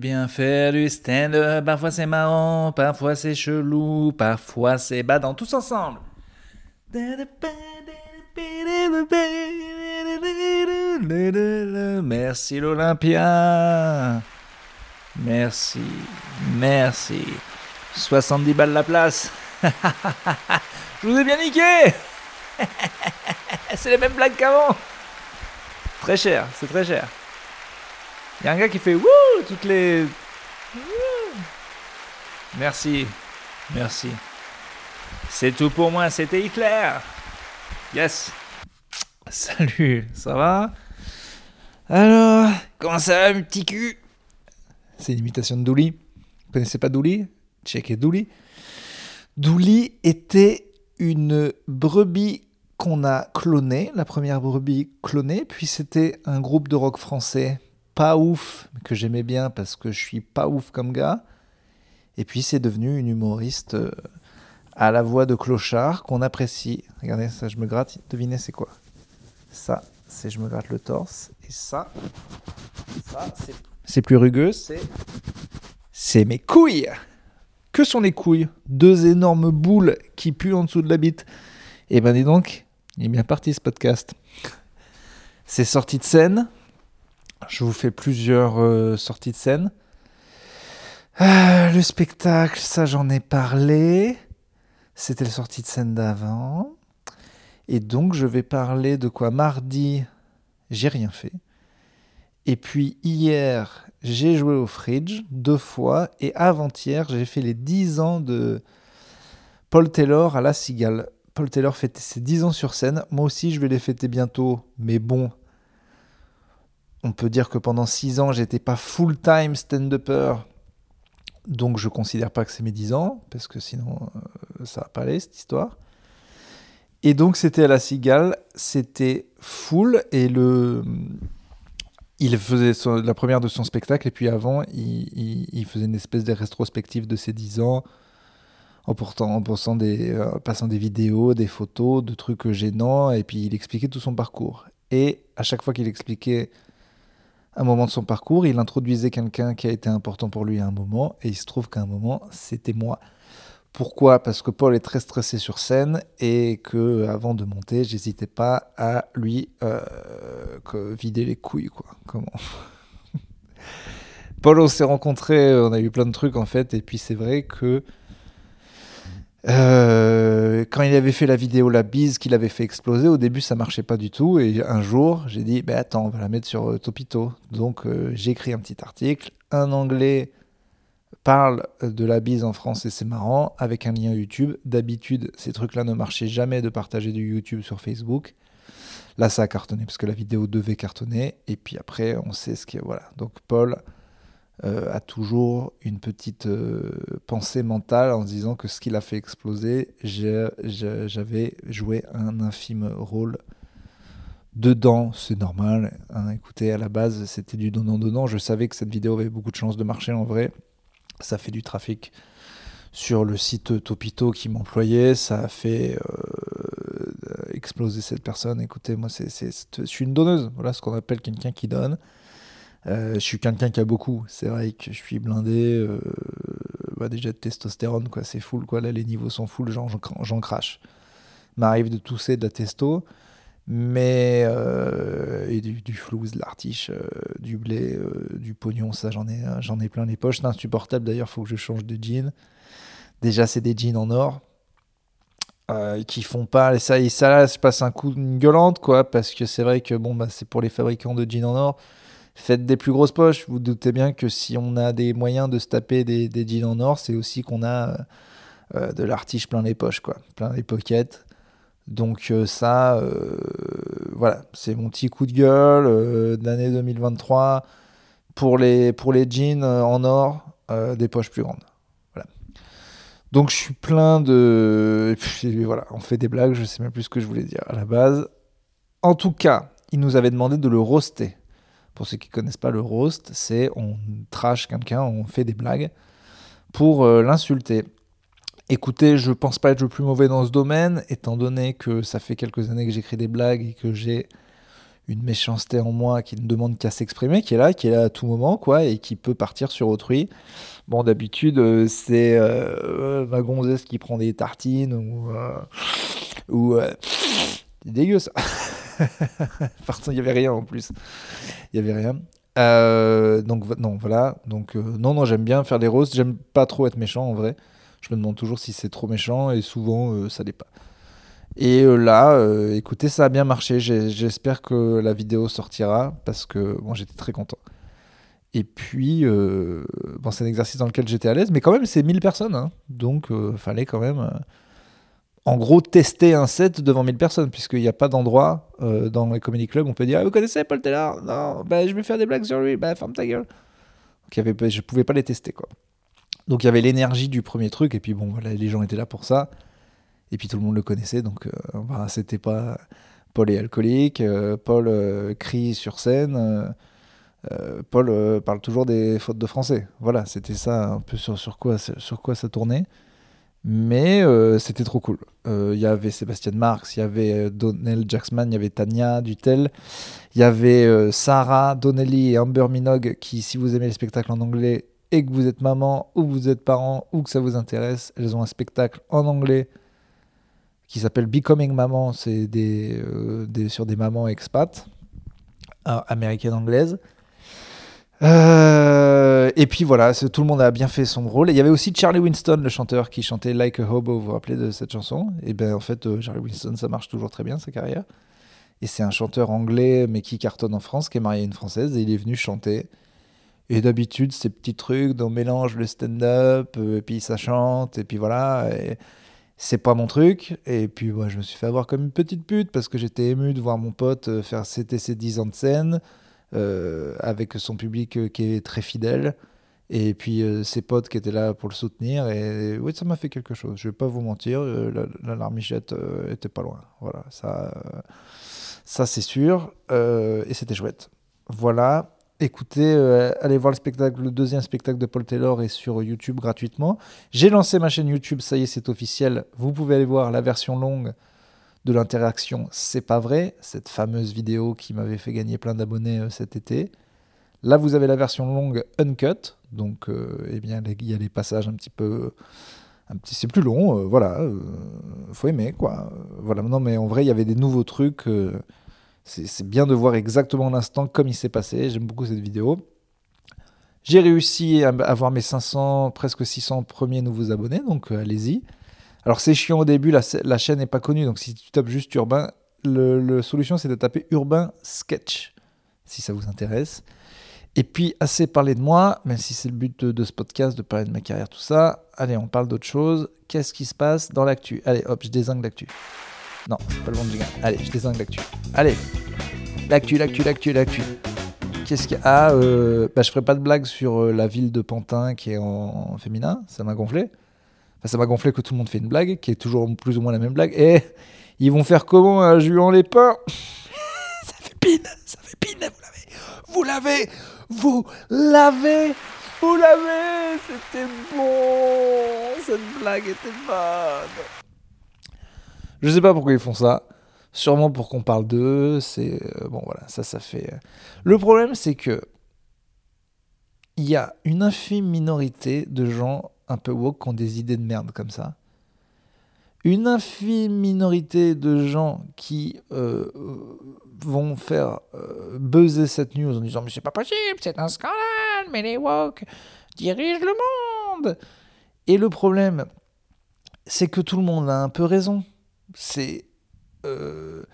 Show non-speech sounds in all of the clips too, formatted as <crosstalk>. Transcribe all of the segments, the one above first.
bien faire du stand-up. Parfois c'est marrant, parfois c'est chelou, parfois c'est badant. Tous ensemble. Merci l'Olympia. Merci, merci. 70 balles la place. <laughs> Je vous ai bien niqué. <laughs> c'est les mêmes blagues qu'avant. Très cher, c'est très cher. Il y a un gars qui fait wouh toutes les. Merci, merci. C'est tout pour moi, c'était Hitler. Yes. Salut, ça va? Alors, comment ça va, mon petit cul C'est une imitation de Douli. Vous connaissez pas Douli? Checkez Douli. Douli était une brebis qu'on a clonée, la première brebis clonée, puis c'était un groupe de rock français pas ouf, que j'aimais bien parce que je suis pas ouf comme gars. Et puis c'est devenu une humoriste euh, à la voix de clochard qu'on apprécie. Regardez, ça je me gratte, devinez c'est quoi? Ça, c'est je me gratte le torse. Et ça, ça c'est plus rugueux, c'est... C'est mes couilles Que sont les couilles? Deux énormes boules qui puent en dessous de la bite. Et eh ben dis donc, il est bien parti ce podcast. C'est sorti de scène, je vous fais plusieurs euh, sorties de scène. Euh, le spectacle, ça j'en ai parlé. C'était la sortie de scène d'avant. Et donc je vais parler de quoi Mardi, j'ai rien fait. Et puis hier, j'ai joué au Fridge deux fois. Et avant-hier, j'ai fait les 10 ans de Paul Taylor à La Cigale. Paul Taylor fêtait ses 10 ans sur scène. Moi aussi, je vais les fêter bientôt. Mais bon, on peut dire que pendant six ans, j'étais pas full-time stand-upper. Donc je considère pas que c'est mes 10 ans, parce que sinon euh, ça va pas aller cette histoire. Et donc c'était à la Cigale, c'était full, et le... il faisait la première de son spectacle, et puis avant, il, faisait une espèce de rétrospective de ses 10 ans, en, portant, en des, euh, passant des vidéos, des photos, de trucs gênants, et puis il expliquait tout son parcours. Et à chaque fois qu'il expliquait un moment de son parcours, il introduisait quelqu'un qui a été important pour lui à un moment, et il se trouve qu'à un moment, c'était moi. Pourquoi? Parce que Paul est très stressé sur scène et que avant de monter, j'hésitais pas à lui euh, vider les couilles, quoi. Comment? <laughs> Paul, on s'est rencontrés, on a eu plein de trucs en fait, et puis c'est vrai que euh, quand il avait fait la vidéo La Bise qu'il avait fait exploser, au début ça marchait pas du tout. Et un jour, j'ai dit bah, Attends, on va la mettre sur euh, Topito. Donc euh, j'ai écrit un petit article. Un anglais parle de la bise en France et c'est marrant, avec un lien YouTube. D'habitude, ces trucs-là ne marchaient jamais de partager du YouTube sur Facebook. Là, ça a cartonné parce que la vidéo devait cartonner. Et puis après, on sait ce qui est. Voilà. Donc Paul euh, a toujours une petite euh, pensée mentale en se disant que ce qu'il a fait exploser, j'avais joué un infime rôle dedans, c'est normal. Hein. écoutez, à la base, c'était du donnant-donnant. Je savais que cette vidéo avait beaucoup de chances de marcher en vrai. Ça fait du trafic sur le site Topito qui m'employait. Ça a fait euh, exploser cette personne. Écoutez, moi, c'est, je suis une donneuse. Voilà ce qu'on appelle quelqu'un qui donne. Euh, je suis quelqu'un qui a beaucoup. C'est vrai que je suis blindé. Euh, bah déjà de testostérone, quoi. C'est full, quoi. Là, les niveaux sont full, j'en crache. M'arrive de tousser de la testo. Mais. Euh, et du, flouze, de l'artiche, du blé, du pognon, ça, j'en ai, j'en ai plein les poches. C'est insupportable d'ailleurs, faut que je change de jean. Déjà, c'est des jeans en or. qui font pas ça et ça là je passe un coup de gueulante quoi parce que c'est vrai que bon bah c'est pour les fabricants de jeans en or faites des plus grosses poches. Vous, doutez bien que si on a des moyens de se taper des, des jeans en or, c'est aussi qu'on a euh, de l'artiche plein les poches, quoi, plein les pockets. Donc euh, ça, euh, voilà, c'est mon petit coup de gueule d'année 2023 pour les, pour les jeans en or, des poches plus grandes. Voilà. Donc je suis plein de... voilà, on fait des blagues, je sais même plus ce que je voulais dire à la base. En tout cas, il nous avait demandé de le roaster. Pour ceux qui ne connaissent pas le roast, c'est on trash quelqu'un, on fait des blagues pour euh, l'insulter. Écoutez, je pense pas être le plus mauvais dans ce domaine, étant donné que ça fait quelques années que j'écris des blagues et que j'ai une méchanceté en moi qui ne demande qu'à s'exprimer, qui est là, qui est là à tout moment, quoi, et qui peut partir sur autrui. Bon, d'habitude, euh, c'est euh, ma gonzesse qui prend des tartines ou. Ou c'est dégueu ça. <laughs> <laughs> Pardon, il n'y avait rien en plus. Il n'y avait rien. donc, non, voilà. Donc, non, non, j'aime bien faire des roses. J'aime pas trop être méchant en vrai. Je me demande toujours si c'est trop méchant et souvent, ça l'est pas. Et euh, là, euh, écoutez, ça a bien marché. J'espère que la vidéo sortira parce que bon, j'étais très content. Et puis, euh, c'est un exercice dans lequel j'étais à l'aise, mais quand même, c'est 1000 personnes. Hein. donc, fallait quand même, en gros, tester un set devant 1000 personnes, puisqu'il n'y a pas d'endroit dans les comedy clubs où on peut dire ah, Vous connaissez Paul Taylor? Non, bah, je vais faire des blagues sur lui. Bah, ferme ta gueule. Donc, je ne pouvais pas les tester. quoi. Donc, il y avait l'énergie du premier truc, et puis, bon, les gens étaient là pour ça. Et puis tout le monde le connaissait, donc euh, bah, c'était pas Paul est alcoolique, euh, Paul euh, crie sur scène, Paul parle toujours des fautes de français. Voilà, c'était ça un peu sur, sur, quoi, sur quoi ça tournait. Mais c'était trop cool. Il y avait Sébastien Marx, il y avait Donnell Jacksman, il y avait Tania Dutel, il y avait Sarah Donnelly et Amber Minogue qui, si vous aimez les spectacles en anglais et que vous êtes maman ou que vous êtes parent ou que ça vous intéresse, elles ont un spectacle en anglais qui s'appelle Becoming Maman, c'est euh, sur des mamans expats, euh, américaines, anglaises. Euh, et puis voilà, tout le monde a bien fait son rôle. il y avait aussi Charlie Winston, le chanteur, qui chantait Like a Hobo. Vous vous rappelez de cette chanson? Et bien en fait, Charlie Winston, ça marche toujours très bien sa carrière. Et c'est un chanteur anglais, mais qui cartonne en France, qui est marié à une française, et il est venu chanter. Et d'habitude, ces petits trucs on mélange le stand-up, et puis ça chante, et puis voilà. Et c'est pas mon truc. Et puis, moi, je me suis fait avoir comme une petite pute parce que j'étais ému de voir mon pote euh, faire ses 10 ans de scène euh, avec son public euh, qui est très fidèle. Et puis ses potes qui étaient là pour le soutenir. Et oui, ça m'a fait quelque chose. Je vais pas vous mentir, la, la larmichette était pas loin. Voilà, ça, ça c'est sûr. et c'était chouette. Voilà. Écoutez, euh, allez voir le spectacle, le deuxième spectacle de Paul Taylor est sur YouTube gratuitement. J'ai lancé ma chaîne YouTube, ça y est, c'est officiel. Vous pouvez aller voir la version longue de l'interaction. C'est pas vrai, cette fameuse vidéo qui m'avait fait gagner plein d'abonnés euh, cet été. Là, vous avez la version longue uncut, donc euh, eh bien il y a les passages un petit peu, un petit, c'est plus long, voilà, faut aimer quoi. Voilà, non mais en vrai il y avait des nouveaux trucs c'est bien de voir exactement l'instant comme il s'est passé. J'aime beaucoup cette vidéo. J'ai réussi à avoir mes 500, presque 600 premiers nouveaux abonnés, donc euh, allez-y. Alors c'est chiant au début, la, la chaîne n'est pas connue, donc si tu tapes juste urbain, le, solution c'est de taper urbain sketch, si ça vous intéresse. Et puis assez parlé de moi, même si c'est le but de, de, ce podcast, de parler de ma carrière, tout ça. Allez, on parle d'autre chose. Qu'est-ce qui se passe dans l'actu? Allez, hop, je désingue l'actu. Non, c'est pas le bon jingle. Allez, je désingue l'actu. Allez, l'actu, l'actu, l'actu, l'actu. Qu'est-ce qu'il y a? Ah, euh, bah, je ferai pas de blague sur euh, la ville de Pantin qui est en, féminin. Ça m'a gonflé. Ça m'a gonflé que tout le monde fait une blague, qui est toujours plus ou moins la même blague. Et <laughs> ils vont faire comment un Juan Lépin <laughs> Ça fait pine, ça fait pine, vous l'avez. Vous l'avez, vous l'avez, vous l'avez. C'était bon, cette blague était bonne. Je sais pas pourquoi ils font ça. Sûrement pour qu'on parle d'eux. C'est euh, bon, voilà, ça, ça fait. Euh. Le problème, c'est que il y a une infime minorité de gens un peu woke qui ont des idées de merde comme ça. Une infime minorité de gens qui euh, vont faire buzzer cette news en disant mais c'est pas possible, c'est un scandale, mais les woke dirigent le monde. Et le problème, c'est que tout le monde a un peu raison c'est euh,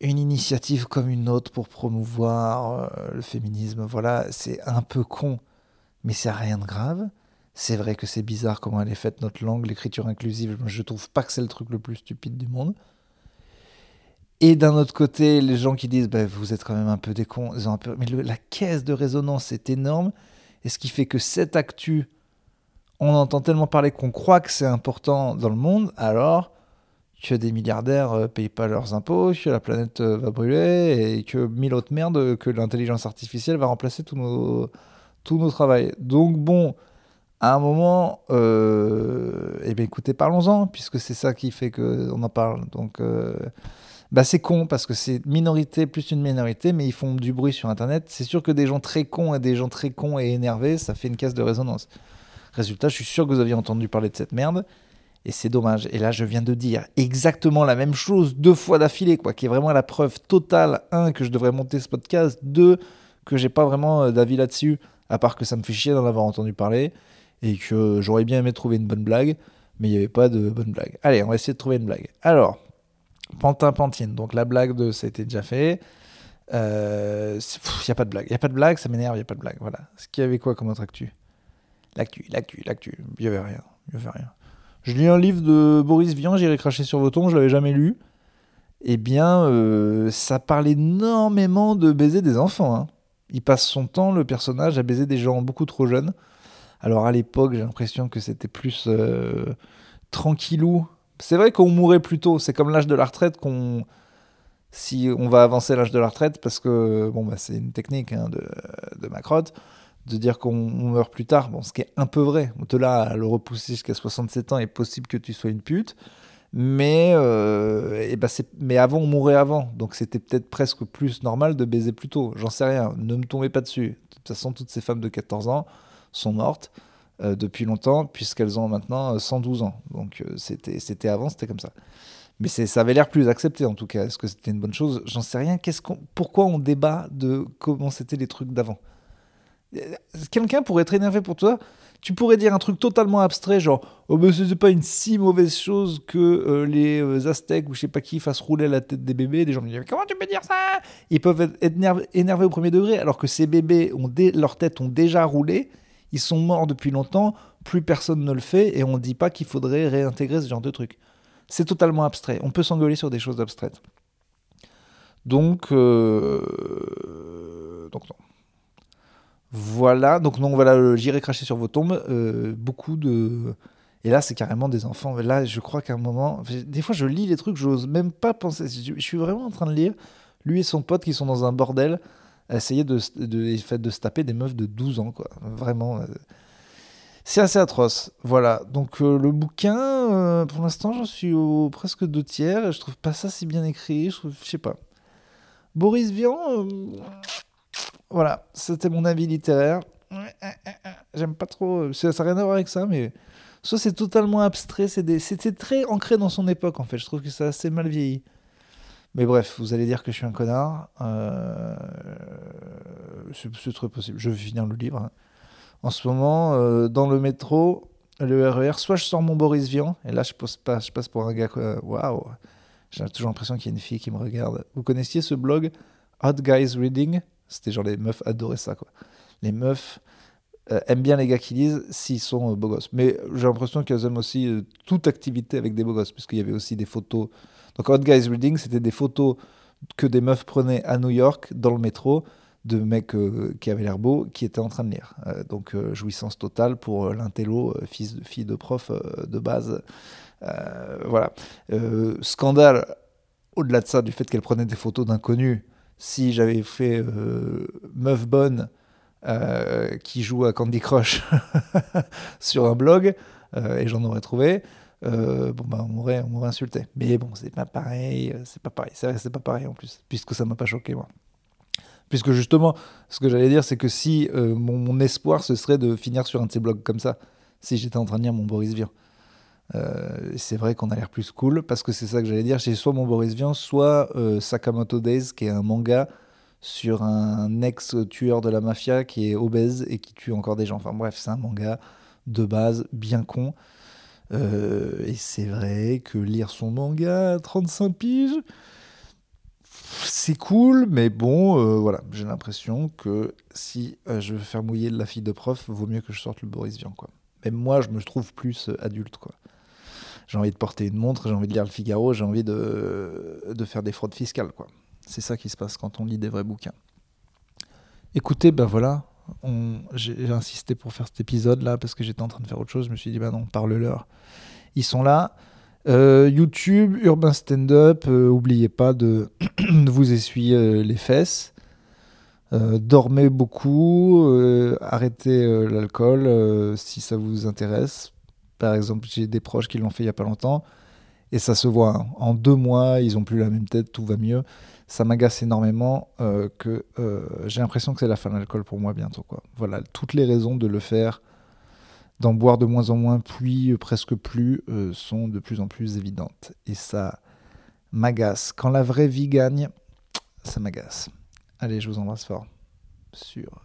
une initiative comme une autre pour promouvoir euh, le féminisme. Voilà, c'est un peu con, mais c'est rien de grave. C'est vrai que c'est bizarre comment elle est faite, notre langue, l'écriture inclusive. Je trouve pas que c'est le truc le plus stupide du monde. Et d'un autre côté, les gens qui disent bah, Vous êtes quand même un peu des cons, ils ont un peu... mais la caisse de résonance est énorme. Et ce qui fait que cette actu, on entend tellement parler qu'on croit que c'est important dans le monde, alors que des milliardaires ne euh, payent pas leurs impôts, que la planète euh, va brûler et que mille autres merdes, que l'intelligence artificielle va remplacer tous nos, tous nos travails. Donc bon, à un moment, euh, eh bien écoutez, parlons-en, puisque c'est ça qui fait qu'on en parle. Donc Bah c'est con parce que c'est minorité plus une minorité, mais ils font du bruit sur Internet. C'est sûr que des gens très cons et des gens très cons et énervés, ça fait une caisse de résonance. Résultat, je suis sûr que vous aviez entendu parler de cette merde. Et c'est dommage. Et là, je viens de dire exactement la même chose deux fois d'affilée, quoi, qui est vraiment la preuve totale, un, que je devrais monter ce podcast, deux, que j'ai pas vraiment euh, d'avis là-dessus, à part que ça me fait chier d'en avoir entendu parler, et que j'aurais bien aimé trouver une bonne blague, mais il n'y avait pas de bonne blague. Allez, on va essayer de trouver une blague. Alors, Pantin Pantine, donc la blague de ça a été déjà fait. Il euh, n'y a pas de blague. Il n'y a pas de blague, ça m'énerve, il n'y a pas de blague. Voilà. Ce qu'il y avait quoi comme autre actu? L'actu, l'actu, l'actu. Il n'y avait rien. Il avait rien. Je lis un livre de Boris Vian, j'irai cracher sur vos tombes, je l'avais jamais lu. Eh bien, euh, ça parle énormément de baiser des enfants. Hein. Il passe son temps, le personnage, à baiser des gens beaucoup trop jeunes. Alors à l'époque, j'ai l'impression que c'était plus euh, tranquillou. C'est vrai qu'on mourrait plus tôt. C'est comme l'âge de la retraite qu'on si on va avancer l'âge de la retraite, parce que bon, bah, c'est une technique hein, de, de de dire qu'on meurt plus tard, bon, ce qui est un peu vrai. De là à le repousser jusqu'à 67 ans, il est possible que tu sois une pute. Mais, euh, bah mais avant, on mourait avant. Donc c'était peut-être presque plus normal de baiser plus tôt. J'en sais rien. Ne me tombez pas dessus. De toute façon, toutes ces femmes de 14 ans sont mortes euh, depuis longtemps, puisqu'elles ont maintenant 112 ans. Donc euh, c'était, c'était avant, c'était comme ça. Mais ça avait l'air plus accepté en tout cas. Est-ce que c'était une bonne chose? J'en sais rien. Qu'on, pourquoi on débat de comment c'était les trucs d'avant? Quelqu'un pourrait être énervé pour toi. Tu pourrais dire un truc totalement abstrait, genre Oh, ben c'est pas une si mauvaise chose que euh, les euh, Aztèques ou je sais pas qui fassent rouler la tête des bébés. Des gens me disent Comment tu peux dire ça? Ils peuvent être énervés, au premier degré, alors que ces bébés, ont leur tête ont déjà roulé. Ils sont morts depuis longtemps. Plus personne ne le fait et on ne dit pas qu'il faudrait réintégrer ce genre de truc. C'est totalement abstrait. On peut s'engueuler sur des choses abstraites. Donc, euh, donc non. Voilà, donc non, voilà, j'irai cracher sur vos tombes. Euh, beaucoup de. Et là, c'est carrément des enfants. Là, je crois qu'à un moment. Des fois, je lis les trucs, j'ose même pas penser. Je suis vraiment en train de lire. Lui et son pote qui sont dans un bordel, essayer de, de, de se taper des meufs de 12 ans, quoi. Vraiment. Euh, c'est assez atroce. Voilà. Donc, euh, le bouquin, pour l'instant, j'en suis au presque deux tiers. Je trouve pas ça si bien écrit. Je, trouve, je sais pas. Boris Vian. Voilà, c'était mon avis littéraire. J'aime pas trop. Ça n'a rien à voir avec ça, mais soit c'est totalement abstrait, c'était très ancré dans son époque en fait. Je trouve que ça a assez mal vieilli. Mais bref, vous allez dire que je suis un connard. Euh... C'est très possible. Je vais finir le livre. Hein. En ce moment, euh, dans le métro, le RER, soit je sors mon Boris Vian, et là je passe, pas, je passe pour un gars. Waouh! J'ai toujours l'impression qu'il y a une fille qui me regarde. Vous connaissiez ce blog Hot Guys Reading? C'était genre les meufs adoraient ça, quoi. Les meufs euh, aiment bien les gars qui lisent s'ils sont euh, beaux gosses. Mais j'ai l'impression qu'elles aiment aussi euh, toute activité avec des beaux gosses, puisqu'il y avait aussi des photos. Donc Hot Guys Reading, c'était des photos que des meufs prenaient à New York, dans le métro, de mecs qui avaient l'air beaux, qui étaient en train de lire. donc jouissance totale pour l'intello, fils fille de prof de base. voilà. scandale, au-delà de ça, du fait qu'elle prenait des photos d'inconnus si j'avais fait euh, Meuf Bonne euh, qui joue à Candy Crush <laughs> sur un blog, euh, et j'en aurais trouvé, bon bah on m'aurait, insulté. Mais bon, c'est pas pareil, c'est pas pareil, c'est pas pareil en plus, puisque ça m'a pas choqué moi. Puisque justement, ce que j'allais dire, c'est que si mon, espoir, ce serait de finir sur un de ces blogs comme ça, si j'étais en train de lire mon Boris Vian. Euh, c'est vrai qu'on a l'air plus cool parce que c'est ça que j'allais dire. C'est soit mon Boris Vian, soit euh, Sakamoto Days, qui est un manga sur un ex-tueur de la mafia qui est obèse et qui tue encore des gens. Enfin bref, c'est un manga de base bien con. Euh, et c'est vrai que lire son manga à 35 piges, c'est cool, mais bon, voilà, j'ai l'impression que si je veux faire mouiller la fille de prof, vaut mieux que je sorte le Boris Vian, quoi. Même moi, je me trouve plus adulte, quoi j'ai envie de porter une montre, j'ai envie de lire le Figaro, j'ai envie de, de faire des fraudes fiscales. quoi. C'est ça qui se passe quand on lit des vrais bouquins. Écoutez, ben voilà, j'ai insisté pour faire cet épisode-là parce que j'étais en train de faire autre chose. Je me suis dit, ben non, parle-leur. Ils sont là. Euh, YouTube, Urbain Stand-Up, euh, oubliez pas <clears throat> de, vous essuyer euh, les fesses. dormez beaucoup, arrêtez l'alcool si ça vous intéresse. Par exemple, j'ai des proches qui l'ont fait il n'y a pas longtemps. Et ça se voit. hein. En deux mois, ils ont plus la même tête, tout va mieux. Ça m'agace énormément euh, que euh, j'ai l'impression que c'est la fin de l'alcool pour moi bientôt. Voilà, toutes les raisons de le faire, d'en boire de moins en moins, puis euh, presque plus, sont de plus en plus évidentes. Et ça m'agace. Quand la vraie vie gagne, ça m'agace. Allez, je vous embrasse fort sur